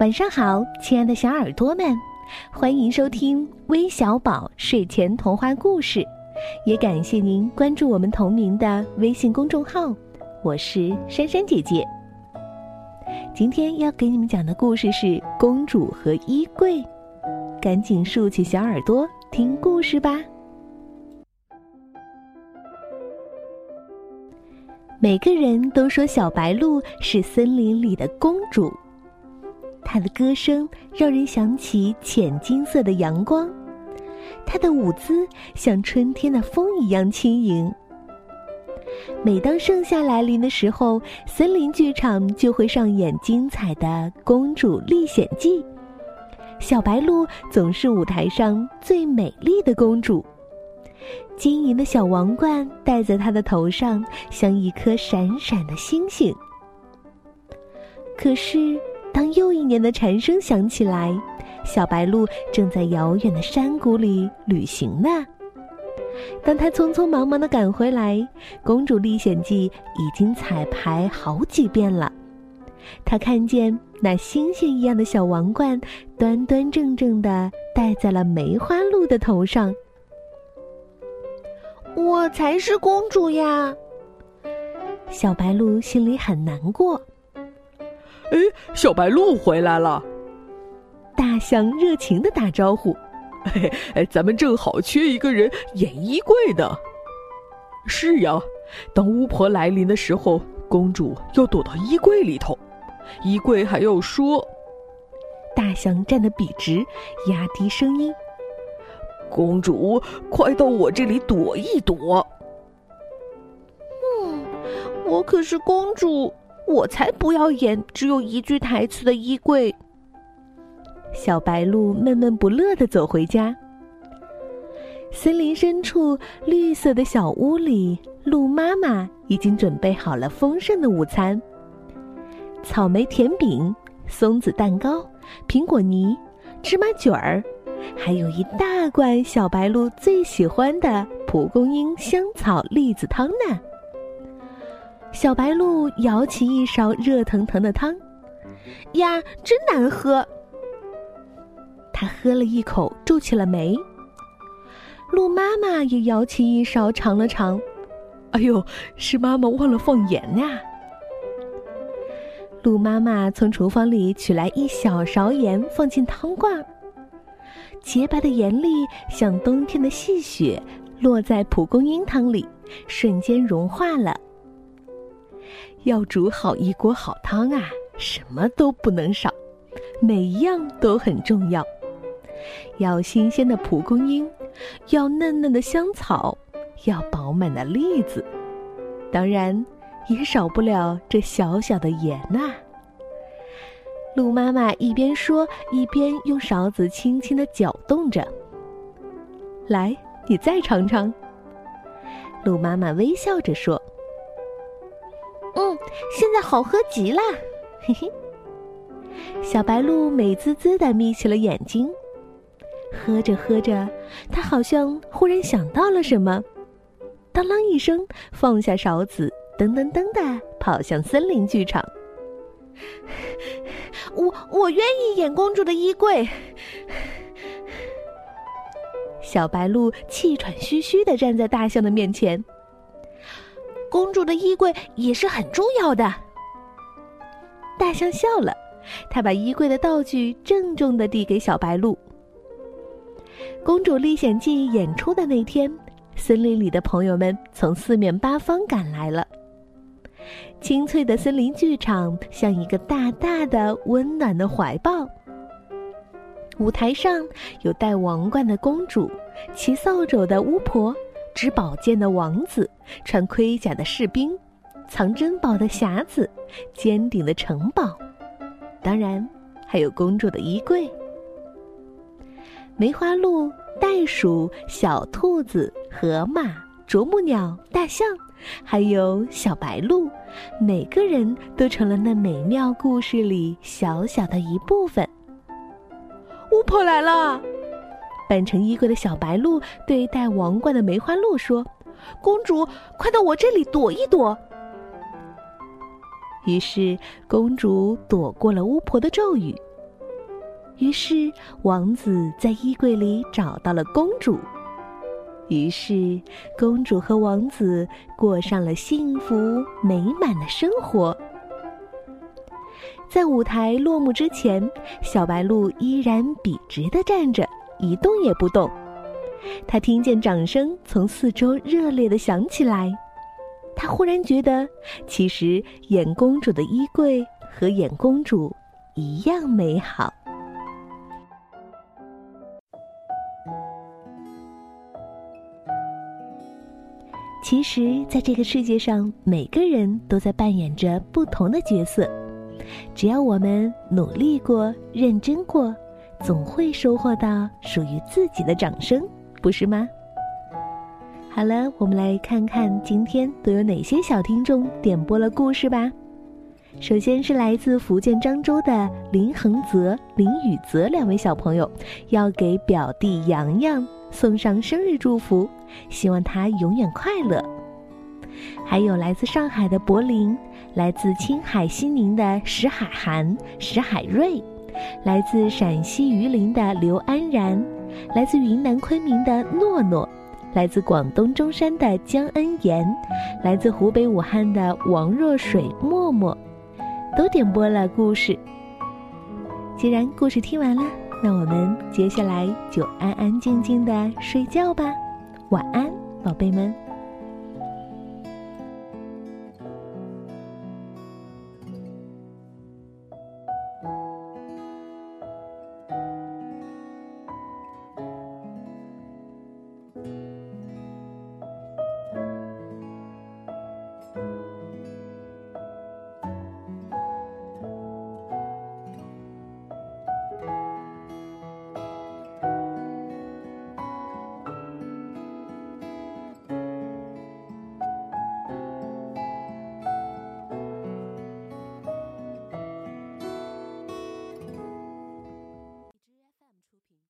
晚上好，亲爱的小耳朵们，欢迎收听微小宝睡前童话故事，也感谢您关注我们同名的微信公众号。我是珊珊姐姐。今天要给你们讲的故事是《公主和衣柜》，赶紧竖起小耳朵听故事吧。每个人都说小白鹿是森林里的公主。她的歌声让人想起浅金色的阳光，她的舞姿像春天的风一样轻盈。每当盛夏来临的时候，森林剧场就会上演精彩的《公主历险记》。小白鹿总是舞台上最美丽的公主。晶莹的小王冠戴在她的头上，像一颗闪闪的星星。可是，当又一年的蝉声响起来，小白鹿正在遥远的山谷里旅行呢。当他匆匆忙忙的赶回来，《公主历险记》已经彩排好几遍了。他看见那星星一样的小王冠，端端正正的戴在了梅花鹿的头上。我才是公主呀！小白鹿心里很难过。哎，小白鹿回来了！大象热情的打招呼：“嘿 嘿，咱们正好缺一个人演衣柜的。”是呀，当巫婆来临的时候，公主要躲到衣柜里头，衣柜还要说。大象站得笔直，压低声音。公主，快到我这里躲一躲。嗯，我可是公主，我才不要演只有一句台词的衣柜。小白鹿闷闷不乐的走回家。森林深处，绿色的小屋里，鹿妈妈已经准备好了丰盛的午餐：草莓甜饼、松子蛋糕、苹果泥、芝麻卷儿。还有一大罐小白鹿最喜欢的蒲公英香草栗子汤呢。小白鹿舀起一勺热腾腾的汤，呀，真难喝。他喝了一口，皱起了眉。鹿妈妈也舀起一勺尝了尝，哎呦，是妈妈忘了放盐呀。鹿妈妈从厨房里取来一小勺盐，放进汤罐。洁白的盐粒像冬天的细雪，落在蒲公英汤里，瞬间融化了。要煮好一锅好汤啊，什么都不能少，每一样都很重要。要新鲜的蒲公英，要嫩嫩的香草，要饱满的栗子，当然也少不了这小小的盐呐。鹿妈妈一边说，一边用勺子轻轻的搅动着。来，你再尝尝。鹿妈妈微笑着说：“，现在好喝极了。”嘿嘿。小白鹿美滋滋的眯起了眼睛，喝着喝着，它好像忽然想到了什么，当啷一声放下勺子，噔噔噔的跑向森林剧场。我我愿意演公主的衣柜。小白鹿气喘吁吁的站在大象的面前。公主的衣柜也是很重要的。大象笑了，他把衣柜的道具郑重的递给小白鹿。公主历险记演出的那天，森林里的朋友们从四面八方赶来了。清脆的森林剧场像一个大大的、温暖的怀抱。舞台上有戴王冠的公主，骑扫帚的巫婆，执宝剑的王子，穿盔甲的士兵，藏珍宝的匣子，尖顶的城堡，当然还有公主的衣柜。梅花鹿、袋鼠、小兔子、河马、啄木鸟、大象。还有小白鹿，每个人都成了那美妙故事里小小的一部分。巫婆来了，扮成衣柜的小白鹿对戴王冠的梅花鹿说：“公主，快到我这里躲一躲。”于是公主躲过了巫婆的咒语，于是王子在衣柜里找到了公主。于是，公主和王子过上了幸福美满的生活。在舞台落幕之前，小白鹿依然笔直的站着，一动也不动。他听见掌声从四周热烈的响起来，他忽然觉得，其实演公主的衣柜和演公主一样美好。其实，在这个世界上，每个人都在扮演着不同的角色。只要我们努力过、认真过，总会收获到属于自己的掌声，不是吗？好了，我们来看看今天都有哪些小听众点播了故事吧。首先是来自福建漳州的林恒泽、林宇泽两位小朋友，要给表弟洋洋。送上生日祝福，希望他永远快乐。还有来自上海的柏林，来自青海西宁的石海涵、石海瑞，来自陕西榆林的刘安然，来自云南昆明的诺诺，来自广东中山的江恩妍，来自湖北武汉的王若水、默默，都点播了故事。既然故事听完了。那我们接下来就安安静静的睡觉吧，晚安，宝贝们。